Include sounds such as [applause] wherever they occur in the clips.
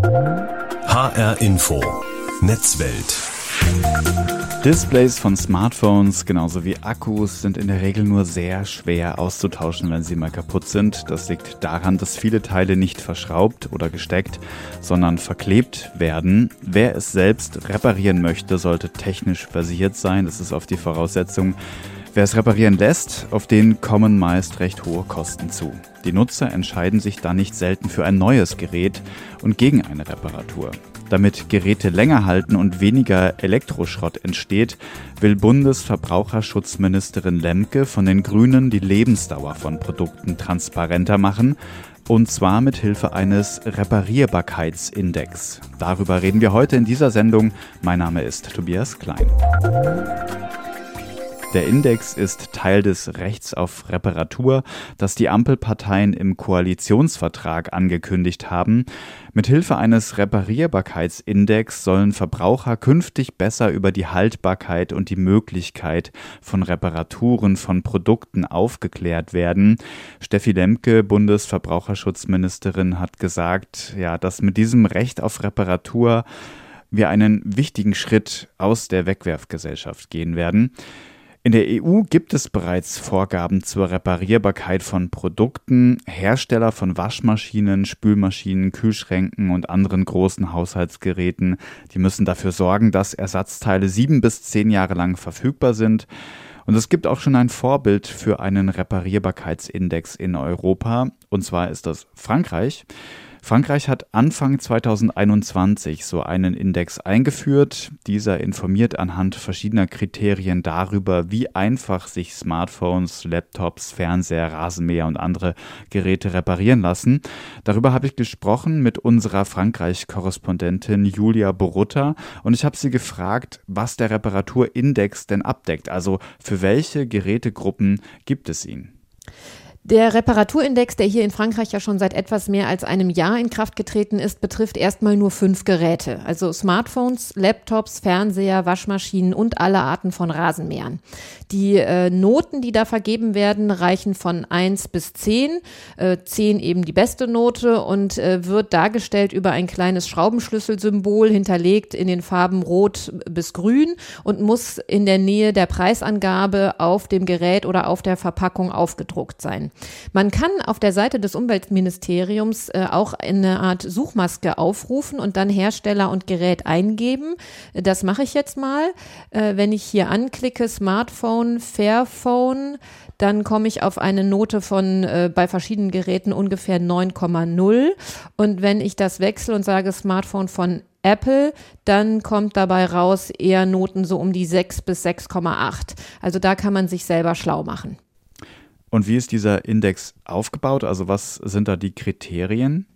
HR Info Netzwelt Displays von Smartphones genauso wie Akkus sind in der Regel nur sehr schwer auszutauschen, wenn sie mal kaputt sind. Das liegt daran, dass viele Teile nicht verschraubt oder gesteckt, sondern verklebt werden. Wer es selbst reparieren möchte, sollte technisch versiert sein. Das ist oft die Voraussetzung. Wer es reparieren lässt, auf den kommen meist recht hohe Kosten zu. Die Nutzer entscheiden sich dann nicht selten für ein neues Gerät und gegen eine Reparatur. Damit Geräte länger halten und weniger Elektroschrott entsteht, will Bundesverbraucherschutzministerin Lemke von den Grünen die Lebensdauer von Produkten transparenter machen, und zwar mit Hilfe eines Reparierbarkeitsindex. Darüber reden wir heute in dieser Sendung. Mein Name ist Tobias Klein. Der Index ist Teil des Rechts auf Reparatur, das die Ampelparteien im Koalitionsvertrag angekündigt haben. Mithilfe eines Reparierbarkeitsindex sollen Verbraucher künftig besser über die Haltbarkeit und die Möglichkeit von Reparaturen von Produkten aufgeklärt werden. Steffi Lemke, Bundesverbraucherschutzministerin, hat gesagt, ja, dass mit diesem Recht auf Reparatur wir einen wichtigen Schritt aus der Wegwerfgesellschaft gehen werden. In der EU gibt es bereits Vorgaben zur Reparierbarkeit von Produkten. Hersteller von Waschmaschinen, Spülmaschinen, Kühlschränken und anderen großen Haushaltsgeräten, die müssen dafür sorgen, dass Ersatzteile sieben bis zehn Jahre lang verfügbar sind. Und es gibt auch schon ein Vorbild für einen Reparierbarkeitsindex in Europa. Und zwar ist das Frankreich. Frankreich hat Anfang 2021 so einen Index eingeführt. Dieser informiert anhand verschiedener Kriterien darüber, wie einfach sich Smartphones, Laptops, Fernseher, Rasenmäher und andere Geräte reparieren lassen. Darüber habe ich gesprochen mit unserer Frankreich-Korrespondentin Julia Borutta und ich habe sie gefragt, was der Reparaturindex denn abdeckt. Also für welche Gerätegruppen gibt es ihn? Der Reparaturindex, der hier in Frankreich ja schon seit etwas mehr als einem Jahr in Kraft getreten ist, betrifft erstmal nur fünf Geräte, also Smartphones, Laptops, Fernseher, Waschmaschinen und alle Arten von Rasenmähern. Die äh, Noten, die da vergeben werden, reichen von eins bis zehn, äh, zehn eben die beste Note und äh, wird dargestellt über ein kleines Schraubenschlüsselsymbol hinterlegt in den Farben rot bis grün und muss in der Nähe der Preisangabe auf dem Gerät oder auf der Verpackung aufgedruckt sein. Man kann auf der Seite des Umweltministeriums äh, auch eine Art Suchmaske aufrufen und dann Hersteller und Gerät eingeben. Das mache ich jetzt mal. Äh, wenn ich hier anklicke Smartphone, Fairphone, dann komme ich auf eine Note von äh, bei verschiedenen Geräten ungefähr 9,0. Und wenn ich das wechsle und sage Smartphone von Apple, dann kommt dabei raus eher Noten so um die 6 bis 6,8. Also da kann man sich selber schlau machen. Und wie ist dieser Index aufgebaut? Also was sind da die Kriterien?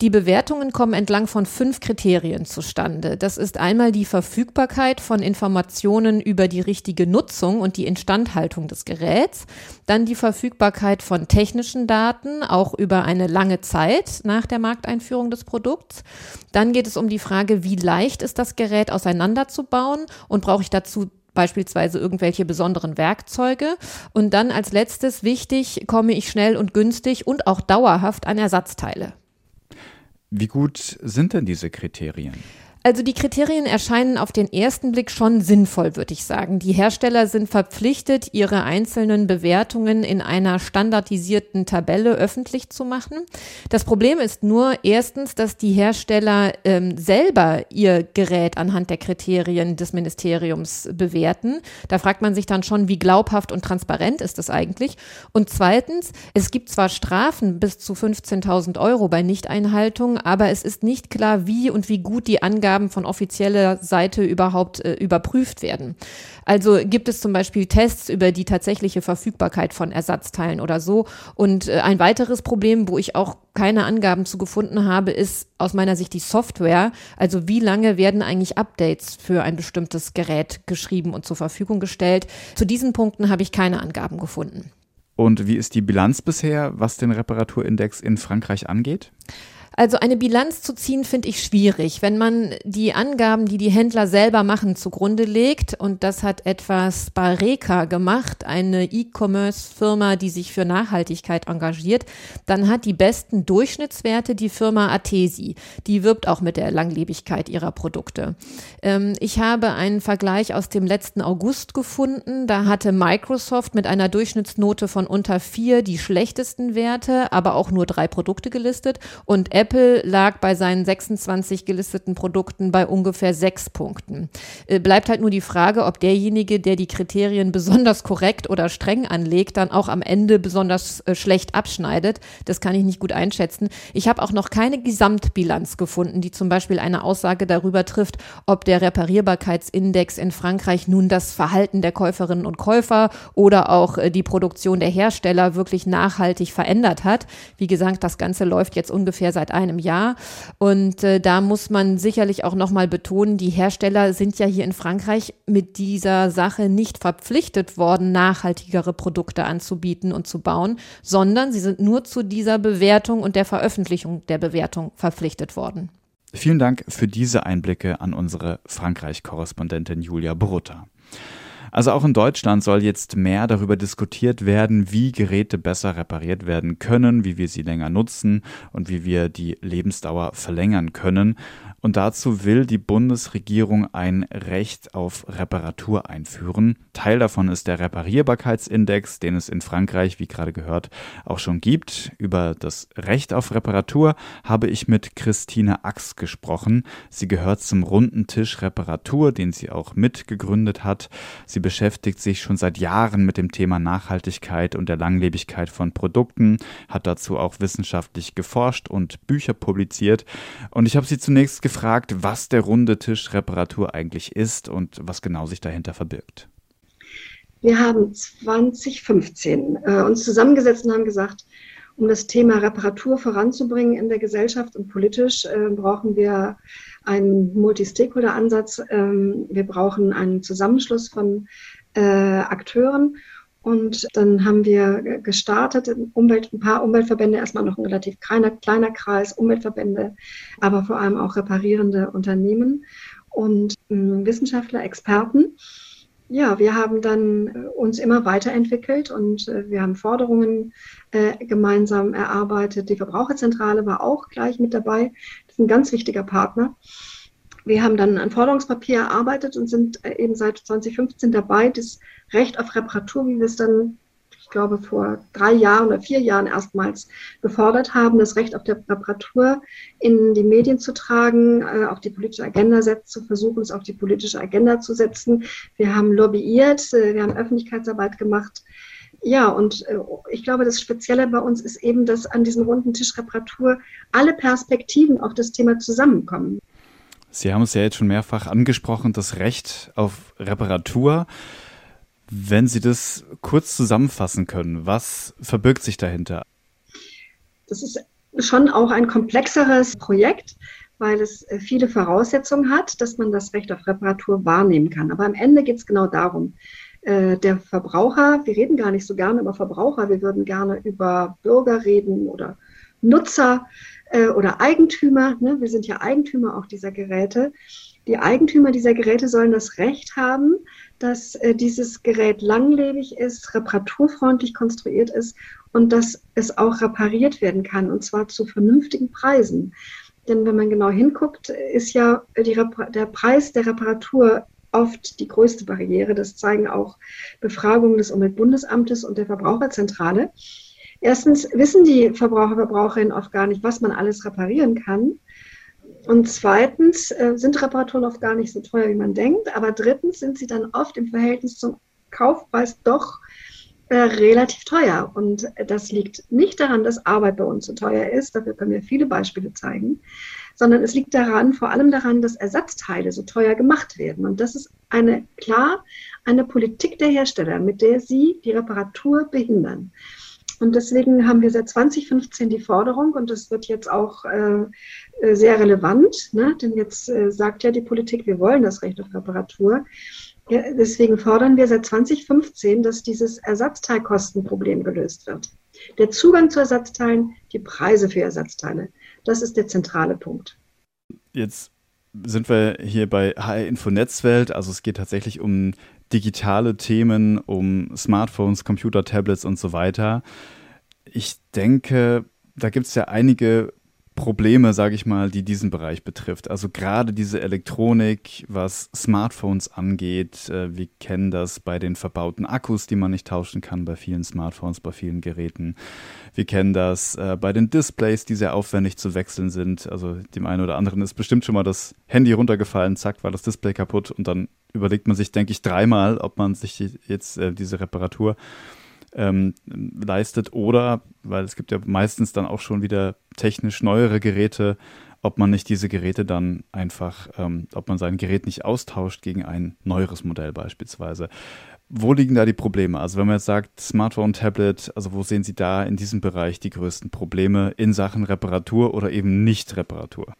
Die Bewertungen kommen entlang von fünf Kriterien zustande. Das ist einmal die Verfügbarkeit von Informationen über die richtige Nutzung und die Instandhaltung des Geräts, dann die Verfügbarkeit von technischen Daten, auch über eine lange Zeit nach der Markteinführung des Produkts. Dann geht es um die Frage, wie leicht ist das Gerät auseinanderzubauen und brauche ich dazu beispielsweise irgendwelche besonderen Werkzeuge. Und dann als letztes wichtig, komme ich schnell und günstig und auch dauerhaft an Ersatzteile. Wie gut sind denn diese Kriterien? Also die Kriterien erscheinen auf den ersten Blick schon sinnvoll, würde ich sagen. Die Hersteller sind verpflichtet, ihre einzelnen Bewertungen in einer standardisierten Tabelle öffentlich zu machen. Das Problem ist nur erstens, dass die Hersteller ähm, selber ihr Gerät anhand der Kriterien des Ministeriums bewerten. Da fragt man sich dann schon, wie glaubhaft und transparent ist das eigentlich. Und zweitens, es gibt zwar Strafen bis zu 15.000 Euro bei Nichteinhaltung, aber es ist nicht klar, wie und wie gut die Angaben Angaben von offizieller Seite überhaupt äh, überprüft werden. Also gibt es zum Beispiel Tests über die tatsächliche Verfügbarkeit von Ersatzteilen oder so. Und äh, ein weiteres Problem, wo ich auch keine Angaben zu gefunden habe, ist aus meiner Sicht die Software. Also wie lange werden eigentlich Updates für ein bestimmtes Gerät geschrieben und zur Verfügung gestellt? Zu diesen Punkten habe ich keine Angaben gefunden. Und wie ist die Bilanz bisher, was den Reparaturindex in Frankreich angeht? Also eine Bilanz zu ziehen, finde ich schwierig. Wenn man die Angaben, die die Händler selber machen, zugrunde legt, und das hat etwas Bareka gemacht, eine E-Commerce-Firma, die sich für Nachhaltigkeit engagiert, dann hat die besten Durchschnittswerte die Firma Atesi. Die wirbt auch mit der Langlebigkeit ihrer Produkte. Ähm, ich habe einen Vergleich aus dem letzten August gefunden. Da hatte Microsoft mit einer Durchschnittsnote von unter vier die schlechtesten Werte, aber auch nur drei Produkte gelistet und Apple lag bei seinen 26 gelisteten Produkten bei ungefähr sechs Punkten. Äh, bleibt halt nur die Frage, ob derjenige, der die Kriterien besonders korrekt oder streng anlegt, dann auch am Ende besonders äh, schlecht abschneidet. Das kann ich nicht gut einschätzen. Ich habe auch noch keine Gesamtbilanz gefunden, die zum Beispiel eine Aussage darüber trifft, ob der Reparierbarkeitsindex in Frankreich nun das Verhalten der Käuferinnen und Käufer oder auch äh, die Produktion der Hersteller wirklich nachhaltig verändert hat. Wie gesagt, das Ganze läuft jetzt ungefähr seit einem Jahr. Und äh, da muss man sicherlich auch nochmal betonen, die Hersteller sind ja hier in Frankreich mit dieser Sache nicht verpflichtet worden, nachhaltigere Produkte anzubieten und zu bauen, sondern sie sind nur zu dieser Bewertung und der Veröffentlichung der Bewertung verpflichtet worden. Vielen Dank für diese Einblicke an unsere Frankreich-Korrespondentin Julia Brutta. Also auch in Deutschland soll jetzt mehr darüber diskutiert werden, wie Geräte besser repariert werden können, wie wir sie länger nutzen und wie wir die Lebensdauer verlängern können. Und dazu will die Bundesregierung ein Recht auf Reparatur einführen. Teil davon ist der Reparierbarkeitsindex, den es in Frankreich, wie gerade gehört, auch schon gibt. Über das Recht auf Reparatur habe ich mit Christine Ax gesprochen. Sie gehört zum runden Tisch Reparatur, den sie auch mitgegründet hat. Sie beschäftigt sich schon seit Jahren mit dem Thema Nachhaltigkeit und der Langlebigkeit von Produkten, hat dazu auch wissenschaftlich geforscht und Bücher publiziert. Und ich habe sie zunächst gefragt, gefragt, was der runde Tisch Reparatur eigentlich ist und was genau sich dahinter verbirgt. Wir haben 2015 äh, uns zusammengesetzt und haben gesagt, um das Thema Reparatur voranzubringen in der Gesellschaft und politisch, äh, brauchen wir einen Multi-Stakeholder-Ansatz. Ähm, wir brauchen einen Zusammenschluss von äh, Akteuren und dann haben wir gestartet, Umwelt, ein paar Umweltverbände, erstmal noch ein relativ kleiner, kleiner Kreis, Umweltverbände, aber vor allem auch reparierende Unternehmen und äh, Wissenschaftler, Experten. Ja, wir haben dann äh, uns immer weiterentwickelt und äh, wir haben Forderungen äh, gemeinsam erarbeitet. Die Verbraucherzentrale war auch gleich mit dabei. Das ist ein ganz wichtiger Partner. Wir haben dann ein Forderungspapier erarbeitet und sind äh, eben seit 2015 dabei, das Recht auf Reparatur, wie wir es dann, ich glaube, vor drei Jahren oder vier Jahren erstmals gefordert haben, das Recht auf der Reparatur in die Medien zu tragen, äh, auf die politische Agenda setzt, zu versuchen, es auf die politische Agenda zu setzen. Wir haben lobbyiert, äh, wir haben Öffentlichkeitsarbeit gemacht. Ja, und ich glaube, das Spezielle bei uns ist eben, dass an diesem runden Tisch Reparatur alle Perspektiven auf das Thema zusammenkommen. Sie haben es ja jetzt schon mehrfach angesprochen, das Recht auf Reparatur. Wenn Sie das kurz zusammenfassen können, was verbirgt sich dahinter? Das ist schon auch ein komplexeres Projekt, weil es äh, viele Voraussetzungen hat, dass man das Recht auf Reparatur wahrnehmen kann. Aber am Ende geht es genau darum. Äh, der Verbraucher, wir reden gar nicht so gerne über Verbraucher, wir würden gerne über Bürger reden oder Nutzer äh, oder Eigentümer, ne, wir sind ja Eigentümer auch dieser Geräte, die Eigentümer dieser Geräte sollen das Recht haben, dass äh, dieses Gerät langlebig ist, reparaturfreundlich konstruiert ist und dass es auch repariert werden kann und zwar zu vernünftigen Preisen. Denn wenn man genau hinguckt, ist ja der Preis der Reparatur oft die größte Barriere. Das zeigen auch Befragungen des Umweltbundesamtes und der Verbraucherzentrale. Erstens wissen die Verbraucher, Verbraucherinnen oft gar nicht, was man alles reparieren kann. Und zweitens äh, sind Reparaturen oft gar nicht so teuer, wie man denkt. Aber drittens sind sie dann oft im Verhältnis zum Kaufpreis doch äh, relativ teuer. Und das liegt nicht daran, dass Arbeit bei uns so teuer ist. Dafür können wir viele Beispiele zeigen. Sondern es liegt daran, vor allem daran, dass Ersatzteile so teuer gemacht werden. Und das ist eine, klar, eine Politik der Hersteller, mit der sie die Reparatur behindern. Und deswegen haben wir seit 2015 die Forderung, und das wird jetzt auch äh, äh, sehr relevant, ne? denn jetzt äh, sagt ja die Politik, wir wollen das Recht auf Reparatur. Ja, deswegen fordern wir seit 2015, dass dieses Ersatzteilkostenproblem gelöst wird. Der Zugang zu Ersatzteilen, die Preise für Ersatzteile. Das ist der zentrale Punkt. Jetzt sind wir hier bei HR Info Netzwelt. Also es geht tatsächlich um digitale Themen, um Smartphones, Computer, Tablets und so weiter. Ich denke, da gibt es ja einige Probleme, sage ich mal, die diesen Bereich betrifft. Also gerade diese Elektronik, was Smartphones angeht. Äh, wir kennen das bei den verbauten Akkus, die man nicht tauschen kann bei vielen Smartphones, bei vielen Geräten. Wir kennen das äh, bei den Displays, die sehr aufwendig zu wechseln sind. Also dem einen oder anderen ist bestimmt schon mal das Handy runtergefallen, zack, war das Display kaputt und dann überlegt man sich, denke ich, dreimal, ob man sich jetzt äh, diese Reparatur ähm, leistet oder, weil es gibt ja meistens dann auch schon wieder technisch neuere Geräte, ob man nicht diese Geräte dann einfach, ähm, ob man sein Gerät nicht austauscht gegen ein neueres Modell beispielsweise. Wo liegen da die Probleme? Also wenn man jetzt sagt, Smartphone, Tablet, also wo sehen Sie da in diesem Bereich die größten Probleme in Sachen Reparatur oder eben nicht Reparatur?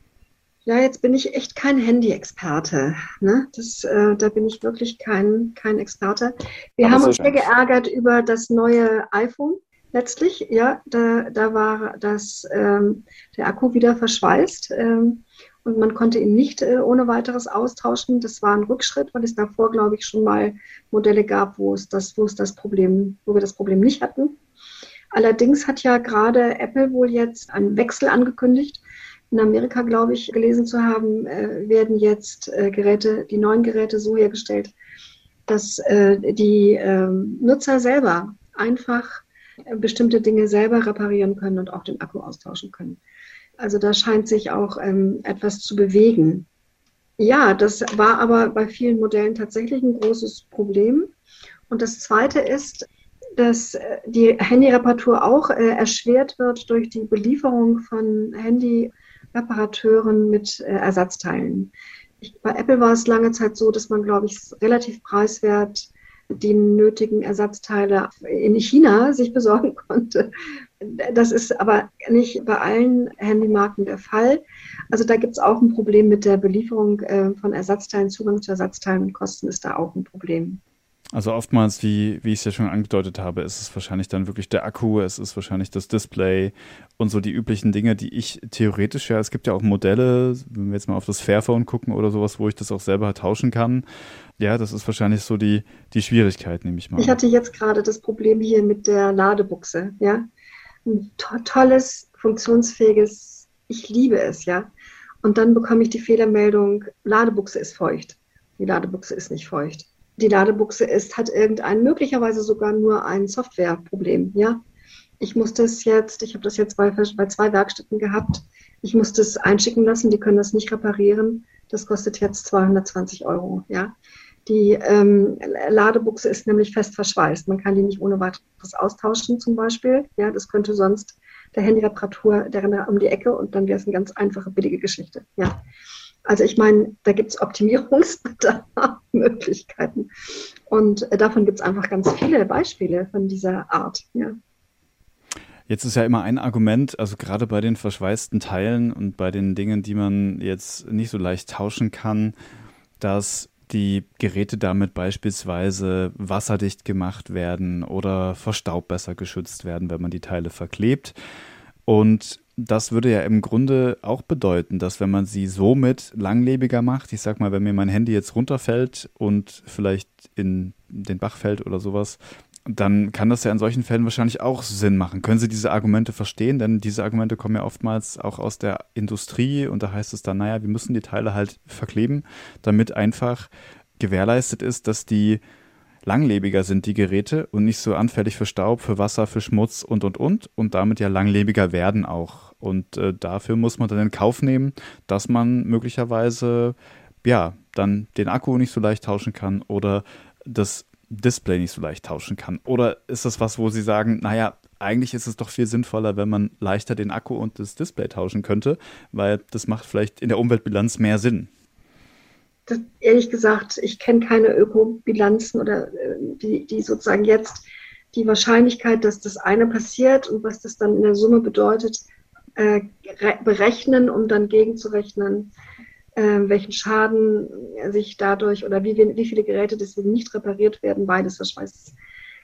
Ja, jetzt bin ich echt kein Handy-Experte. Ne? äh, da bin ich wirklich kein, kein Experte. Wir Aber haben uns sehr geärgert über das neue iPhone. Letztlich, ja, da, da war das, ähm, der Akku wieder verschweißt ähm, und man konnte ihn nicht äh, ohne weiteres austauschen. Das war ein Rückschritt, weil es davor, glaube ich, schon mal Modelle gab, wo es das, wo es das Problem, wo wir das Problem nicht hatten. Allerdings hat ja gerade Apple wohl jetzt einen Wechsel angekündigt in Amerika, glaube ich, gelesen zu haben, äh, werden jetzt äh, Geräte, die neuen Geräte so hergestellt, dass äh, die ähm, Nutzer selber einfach äh, bestimmte Dinge selber reparieren können und auch den Akku austauschen können. Also da scheint sich auch ähm, etwas zu bewegen. Ja, das war aber bei vielen Modellen tatsächlich ein großes Problem. Und das Zweite ist, dass äh, die Handyreparatur auch äh, erschwert wird durch die Belieferung von Handy Reparateuren mit äh, Ersatzteilen. Ich, bei Apple war es lange Zeit so, dass man, glaube ich, relativ preiswert die nötigen Ersatzteile in China sich besorgen [laughs] konnte. Das ist aber nicht bei allen Handymarken der Fall. Also da gibt es auch ein Problem mit der Belieferung äh, von Ersatzteilen. Zugang zu Ersatzteilen und Kosten ist da auch ein Problem. Also oftmals, wie, wie ich es ja schon angedeutet habe, ist es wahrscheinlich dann wirklich der Akku, es ist wahrscheinlich das Display und so die üblichen Dinge, die ich theoretisch ja, es gibt ja auch Modelle, wenn wir jetzt mal auf das Fairphone gucken oder sowas, wo ich das auch selber tauschen kann. Ja, das ist wahrscheinlich so die, die Schwierigkeit, nehme ich mal. Ich hatte jetzt gerade das Problem hier mit der Ladebuchse, ja. Ein to tolles, funktionsfähiges, ich liebe es, ja. Und dann bekomme ich die Fehlermeldung, Ladebuchse ist feucht. Die Ladebuchse ist nicht feucht die Ladebuchse ist, hat irgendein, möglicherweise sogar nur ein Softwareproblem. Ja, ich muss das jetzt, ich habe das jetzt bei, bei zwei Werkstätten gehabt. Ich muss das einschicken lassen, die können das nicht reparieren. Das kostet jetzt 220 Euro. Ja, die ähm, Ladebuchse ist nämlich fest verschweißt. Man kann die nicht ohne weiteres austauschen, zum Beispiel. Ja, das könnte sonst der Handyreparatur der um die Ecke und dann wäre es eine ganz einfache, billige Geschichte. Ja. Also ich meine, da gibt es Optimierungsmöglichkeiten. Und äh, davon gibt es einfach ganz viele Beispiele von dieser Art. Ja. Jetzt ist ja immer ein Argument, also gerade bei den verschweißten Teilen und bei den Dingen, die man jetzt nicht so leicht tauschen kann, dass die Geräte damit beispielsweise wasserdicht gemacht werden oder vor Staub besser geschützt werden, wenn man die Teile verklebt. Und das würde ja im Grunde auch bedeuten, dass wenn man sie somit langlebiger macht, ich sag mal, wenn mir mein Handy jetzt runterfällt und vielleicht in den Bach fällt oder sowas, dann kann das ja in solchen Fällen wahrscheinlich auch Sinn machen. Können Sie diese Argumente verstehen? Denn diese Argumente kommen ja oftmals auch aus der Industrie und da heißt es dann, naja, wir müssen die Teile halt verkleben, damit einfach gewährleistet ist, dass die langlebiger sind die Geräte und nicht so anfällig für Staub, für Wasser, für Schmutz und und und und damit ja langlebiger werden auch. Und äh, dafür muss man dann in Kauf nehmen, dass man möglicherweise ja dann den Akku nicht so leicht tauschen kann oder das Display nicht so leicht tauschen kann. Oder ist das was, wo Sie sagen, naja, eigentlich ist es doch viel sinnvoller, wenn man leichter den Akku und das Display tauschen könnte, weil das macht vielleicht in der Umweltbilanz mehr Sinn das, ehrlich gesagt, ich kenne keine Ökobilanzen oder äh, die, die sozusagen jetzt die Wahrscheinlichkeit, dass das eine passiert und was das dann in der Summe bedeutet, äh, berechnen, um dann gegenzurechnen, äh, welchen Schaden sich dadurch oder wie, wie viele Geräte deswegen nicht repariert werden. Beides, weiß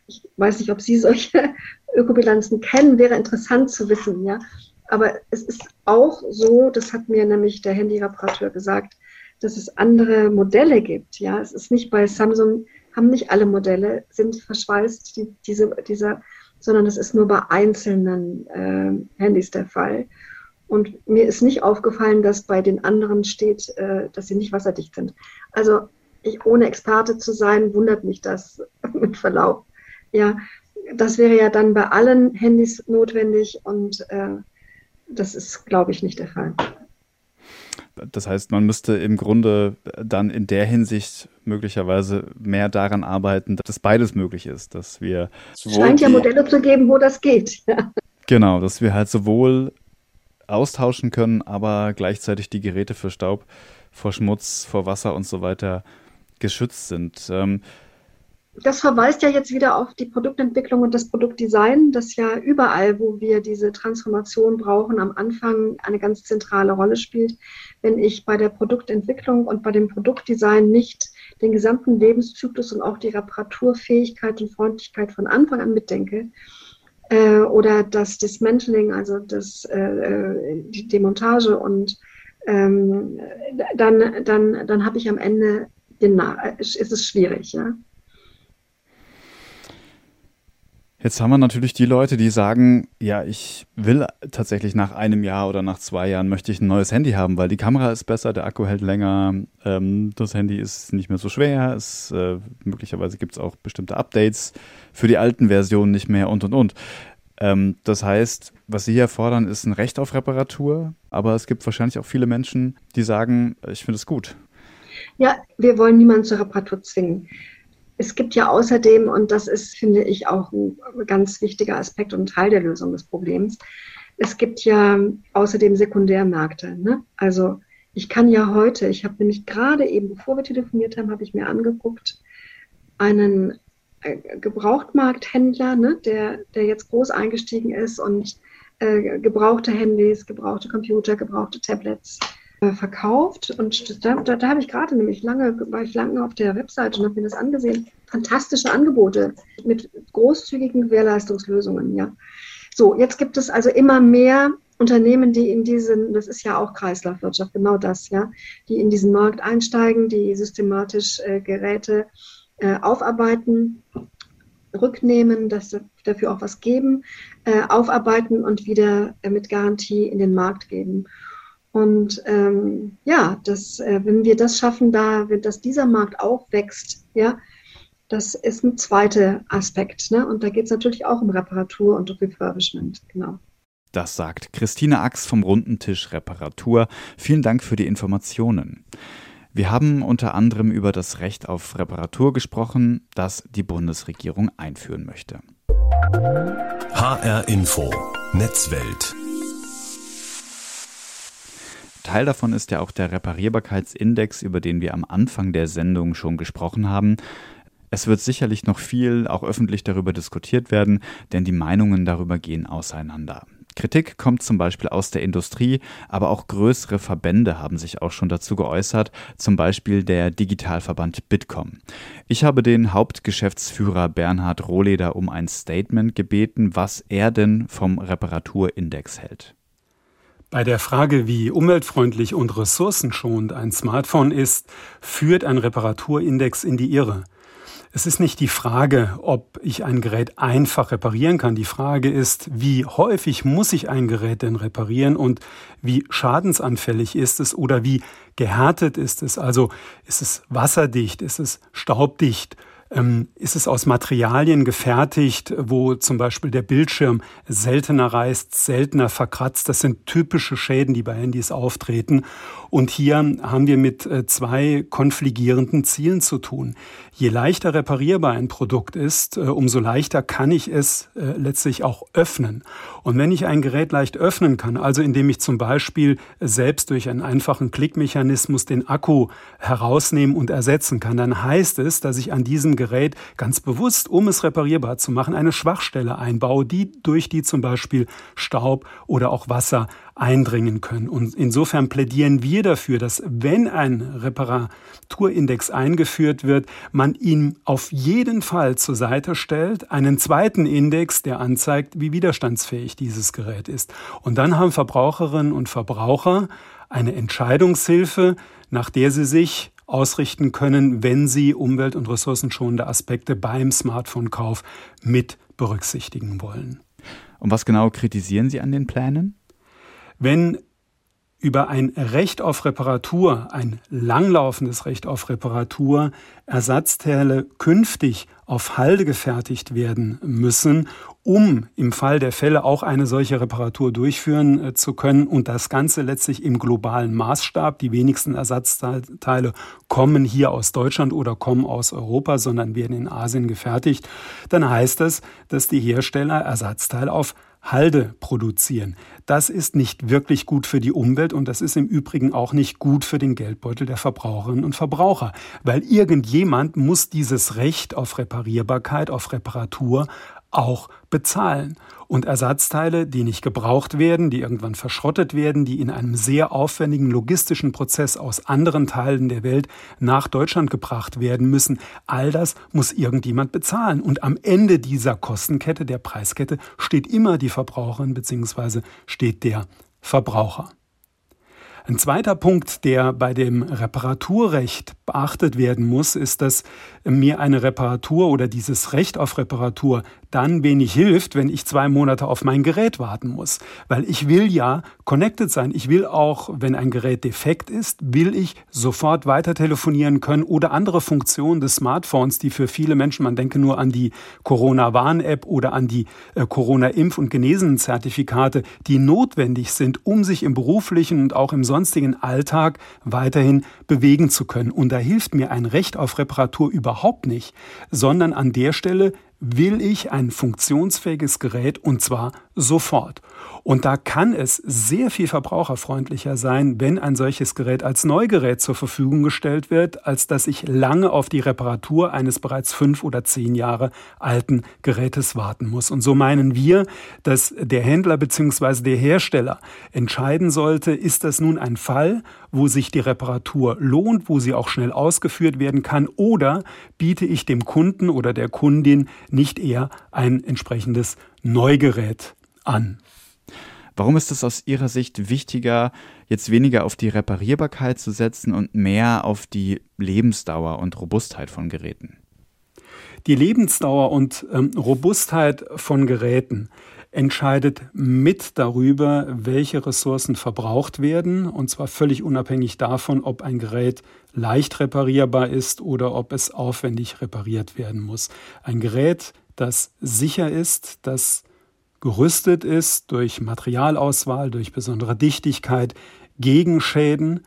ich weiß nicht, ob Sie solche [laughs] Ökobilanzen kennen, wäre interessant zu wissen, ja. Aber es ist auch so, das hat mir nämlich der Handyreparateur gesagt, dass es andere Modelle gibt. Ja, es ist nicht bei Samsung, haben nicht alle Modelle, sind verschweißt, die, diese, dieser, sondern es ist nur bei einzelnen äh, Handys der Fall. Und mir ist nicht aufgefallen, dass bei den anderen steht, äh, dass sie nicht wasserdicht sind. Also ich, ohne Experte zu sein, wundert mich das [laughs] mit Verlaub. Ja, das wäre ja dann bei allen Handys notwendig und äh, das ist, glaube ich, nicht der Fall. Das heißt, man müsste im Grunde dann in der Hinsicht möglicherweise mehr daran arbeiten, dass beides möglich ist, dass wir es scheint ja Modelle zu geben, wo das geht. [laughs] Genau, dass wir halt sowohl austauschen können, aber gleichzeitig die Geräte für Staub, vor Schmutz, vor Wasser und so weiter geschützt sind. Ähm, das verweist ja jetzt wieder auf die Produktentwicklung und das Produktdesign, das ja überall, wo wir diese Transformation brauchen, am Anfang eine ganz zentrale Rolle spielt. Wenn ich bei der Produktentwicklung und bei dem Produktdesign nicht den gesamten Lebenszyklus und auch die Reparaturfähigkeit und Freundlichkeit von Anfang an mitdenke, äh, oder das Dismantling, also das, äh, äh die Demontage und ähm, dann, dann, dann habe ich am Ende den, ist es schwierig, ja. Jetzt haben wir natürlich die Leute, die sagen, ja, ich will tatsächlich nach einem Jahr oder nach zwei Jahren möchte ich ein neues Handy haben, weil die Kamera ist besser, der Akku hält länger, ähm, das Handy ist nicht mehr so schwer, es, äh, möglicherweise gibt es auch bestimmte Updates für die alten Versionen nicht mehr und und und. Ähm, das heißt, was Sie hier fordern, ist ein Recht auf Reparatur, aber es gibt wahrscheinlich auch viele Menschen, die sagen, ich finde es gut. Ja, wir wollen niemanden zur Reparatur zwingen. Es gibt ja außerdem, und das ist, finde ich, auch ein ganz wichtiger Aspekt und Teil der Lösung des Problems, es gibt ja außerdem Sekundärmärkte. Ne? Also ich kann ja heute, ich habe nämlich gerade eben, bevor wir telefoniert haben, habe ich mir angeguckt, einen äh, Gebrauchtmarkthändler, ne, der, der jetzt groß eingestiegen ist und äh, gebrauchte Handys, gebrauchte Computer, gebrauchte Tablets äh, verkauft und da, da, da habe ich gerade nämlich lange, war ich lange auf der Webseite und habe mir das angesehen. Fantastische Angebote mit großzügigen Gewährleistungslösungen, ja. So, jetzt gibt es also immer mehr Unternehmen, die in diesen, das ist ja auch Kreislaufwirtschaft, genau das, ja, die in diesen Markt einsteigen, die systematisch äh, Geräte äh, aufarbeiten, rücknehmen, dass dafür auch was geben, äh, aufarbeiten und wieder äh, mit Garantie in den Markt geben. Und ähm, ja, das, äh, wenn wir das schaffen, da, dass dieser Markt auch wächst, ja, das ist ein zweiter Aspekt. Ne? Und da geht es natürlich auch um Reparatur und Refurbishment, genau. Das sagt Christine Ax vom Runden Tisch Reparatur. Vielen Dank für die Informationen. Wir haben unter anderem über das Recht auf Reparatur gesprochen, das die Bundesregierung einführen möchte. HR Info Netzwelt Teil davon ist ja auch der Reparierbarkeitsindex, über den wir am Anfang der Sendung schon gesprochen haben. Es wird sicherlich noch viel auch öffentlich darüber diskutiert werden, denn die Meinungen darüber gehen auseinander. Kritik kommt zum Beispiel aus der Industrie, aber auch größere Verbände haben sich auch schon dazu geäußert, zum Beispiel der Digitalverband Bitkom. Ich habe den Hauptgeschäftsführer Bernhard Rohleder um ein Statement gebeten, was er denn vom Reparaturindex hält. Bei der Frage, wie umweltfreundlich und ressourcenschonend ein Smartphone ist, führt ein Reparaturindex in die Irre. Es ist nicht die Frage, ob ich ein Gerät einfach reparieren kann. Die Frage ist, wie häufig muss ich ein Gerät denn reparieren und wie schadensanfällig ist es oder wie gehärtet ist es? Also ist es wasserdicht, ist es staubdicht ist es aus Materialien gefertigt, wo zum Beispiel der Bildschirm seltener reißt, seltener verkratzt. Das sind typische Schäden, die bei Handys auftreten. Und hier haben wir mit äh, zwei konfligierenden Zielen zu tun. Je leichter reparierbar ein Produkt ist, äh, umso leichter kann ich es äh, letztlich auch öffnen. Und wenn ich ein Gerät leicht öffnen kann, also indem ich zum Beispiel selbst durch einen einfachen Klickmechanismus den Akku herausnehmen und ersetzen kann, dann heißt es, dass ich an diesem Gerät ganz bewusst, um es reparierbar zu machen, eine Schwachstelle einbaue, die durch die zum Beispiel Staub oder auch Wasser eindringen können. Und insofern plädieren wir dafür, dass wenn ein Reparaturindex eingeführt wird, man ihn auf jeden Fall zur Seite stellt, einen zweiten Index, der anzeigt, wie widerstandsfähig dieses Gerät ist. Und dann haben Verbraucherinnen und Verbraucher eine Entscheidungshilfe, nach der sie sich ausrichten können, wenn sie umwelt- und ressourcenschonende Aspekte beim Smartphone-Kauf mit berücksichtigen wollen. Und was genau kritisieren Sie an den Plänen? Wenn über ein Recht auf Reparatur, ein langlaufendes Recht auf Reparatur, Ersatzteile künftig auf Halde gefertigt werden müssen, um im Fall der Fälle auch eine solche Reparatur durchführen äh, zu können und das Ganze letztlich im globalen Maßstab. Die wenigsten Ersatzteile kommen hier aus Deutschland oder kommen aus Europa, sondern werden in Asien gefertigt. Dann heißt das, dass die Hersteller Ersatzteile auf Halde produzieren. Das ist nicht wirklich gut für die Umwelt und das ist im Übrigen auch nicht gut für den Geldbeutel der Verbraucherinnen und Verbraucher, weil irgendjemand muss dieses Recht auf Reparierbarkeit, auf Reparatur auch bezahlen. Und Ersatzteile, die nicht gebraucht werden, die irgendwann verschrottet werden, die in einem sehr aufwendigen logistischen Prozess aus anderen Teilen der Welt nach Deutschland gebracht werden müssen, all das muss irgendjemand bezahlen. Und am Ende dieser Kostenkette, der Preiskette, steht immer die Verbraucherin bzw. steht der Verbraucher. Ein zweiter Punkt, der bei dem Reparaturrecht beachtet werden muss, ist, dass mir eine Reparatur oder dieses Recht auf Reparatur dann wenig hilft, wenn ich zwei Monate auf mein Gerät warten muss. Weil ich will ja connected sein. Ich will auch, wenn ein Gerät defekt ist, will ich sofort weiter telefonieren können oder andere Funktionen des Smartphones, die für viele Menschen, man denke nur an die Corona-Warn-App oder an die äh, Corona-Impf- und Genesenen-Zertifikate, die notwendig sind, um sich im beruflichen und auch im sonstigen Alltag weiterhin bewegen zu können. Und da hilft mir ein Recht auf Reparatur überhaupt nicht, sondern an der Stelle will ich ein funktionsfähiges Gerät und zwar sofort. Und da kann es sehr viel verbraucherfreundlicher sein, wenn ein solches Gerät als Neugerät zur Verfügung gestellt wird, als dass ich lange auf die Reparatur eines bereits fünf oder zehn Jahre alten Gerätes warten muss. Und so meinen wir, dass der Händler bzw. der Hersteller entscheiden sollte, ist das nun ein Fall, wo sich die Reparatur lohnt, wo sie auch schnell ausgeführt werden kann, oder biete ich dem Kunden oder der Kundin nicht eher ein entsprechendes Neugerät an. Warum ist es aus Ihrer Sicht wichtiger, jetzt weniger auf die Reparierbarkeit zu setzen und mehr auf die Lebensdauer und Robustheit von Geräten? Die Lebensdauer und ähm, Robustheit von Geräten entscheidet mit darüber, welche Ressourcen verbraucht werden, und zwar völlig unabhängig davon, ob ein Gerät leicht reparierbar ist oder ob es aufwendig repariert werden muss. Ein Gerät, das sicher ist, das gerüstet ist durch Materialauswahl, durch besondere Dichtigkeit gegen Schäden.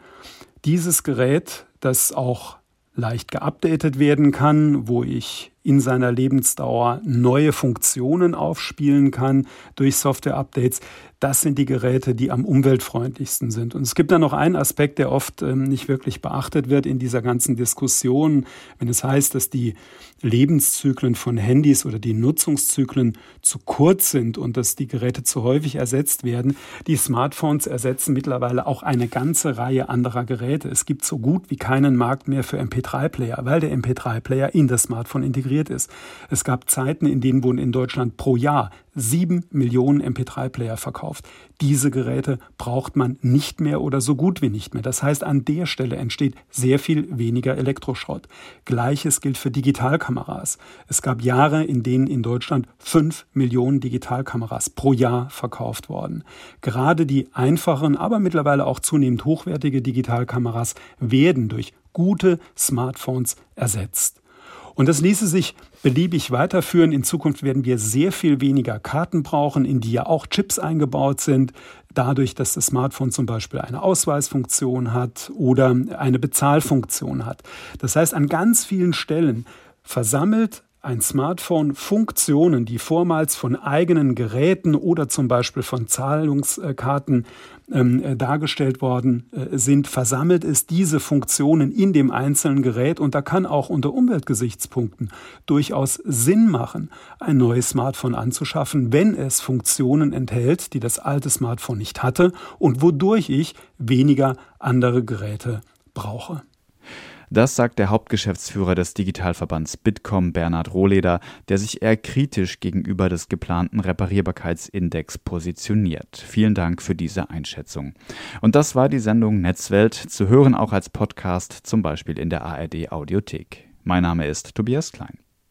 Dieses Gerät, das auch leicht geupdatet werden kann, wo ich in seiner Lebensdauer neue Funktionen aufspielen kann durch Software-Updates. Das sind die Geräte, die am umweltfreundlichsten sind. Und es gibt da noch einen Aspekt, der oft ähm, nicht wirklich beachtet wird in dieser ganzen Diskussion, wenn es heißt, dass die Lebenszyklen von Handys oder die Nutzungszyklen zu kurz sind und dass die Geräte zu häufig ersetzt werden. Die Smartphones ersetzen mittlerweile auch eine ganze Reihe anderer Geräte. Es gibt so gut wie keinen Markt mehr für MP3-Player, weil der MP3-Player in das Smartphone integriert ist. Es gab Zeiten, in denen wurden in Deutschland pro Jahr sieben Millionen MP3-Player verkauft. Diese Geräte braucht man nicht mehr oder so gut wie nicht mehr. Das heißt, an der Stelle entsteht sehr viel weniger Elektroschrott. Gleiches gilt für Digitalkameras. Es gab Jahre, in denen in Deutschland fünf Millionen Digitalkameras pro Jahr verkauft wurden. Gerade die einfachen, aber mittlerweile auch zunehmend hochwertige Digitalkameras werden durch gute Smartphones ersetzt. Und das ließe sich beliebig weiterführen. In Zukunft werden wir sehr viel weniger Karten brauchen, in die ja auch Chips eingebaut sind. Dadurch, dass das Smartphone zum Beispiel eine Ausweisfunktion hat oder eine Bezahlfunktion hat. Das heißt, an ganz vielen Stellen versammelt ein Smartphone Funktionen, die vormals von eigenen Geräten oder zum Beispiel von Zahlungskarten ähm, äh, dargestellt worden äh, sind, versammelt es diese Funktionen in dem einzelnen Gerät und da kann auch unter Umweltgesichtspunkten durchaus Sinn machen, ein neues Smartphone anzuschaffen, wenn es Funktionen enthält, die das alte Smartphone nicht hatte und wodurch ich weniger andere Geräte brauche. Das sagt der Hauptgeschäftsführer des Digitalverbands Bitkom, Bernhard Rohleder, der sich eher kritisch gegenüber des geplanten Reparierbarkeitsindex positioniert. Vielen Dank für diese Einschätzung. Und das war die Sendung Netzwelt, zu hören auch als Podcast, zum Beispiel in der ARD Audiothek. Mein Name ist Tobias Klein.